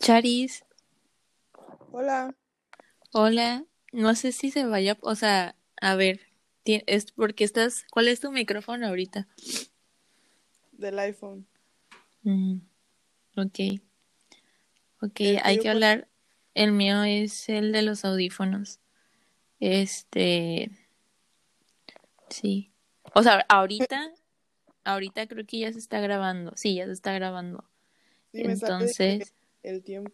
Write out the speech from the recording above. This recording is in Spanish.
Charis, Hola. hola. No sé si se vaya, o sea, a ver, es porque estás, ¿cuál es tu micrófono ahorita? Del iPhone. Mm, ok, ok, ¿El hay que cuál? hablar. El mío es el de los audífonos. Este, sí. O sea, ahorita, ahorita creo que ya se está grabando. Sí, ya se está grabando. Sí, Entonces, el tiempo.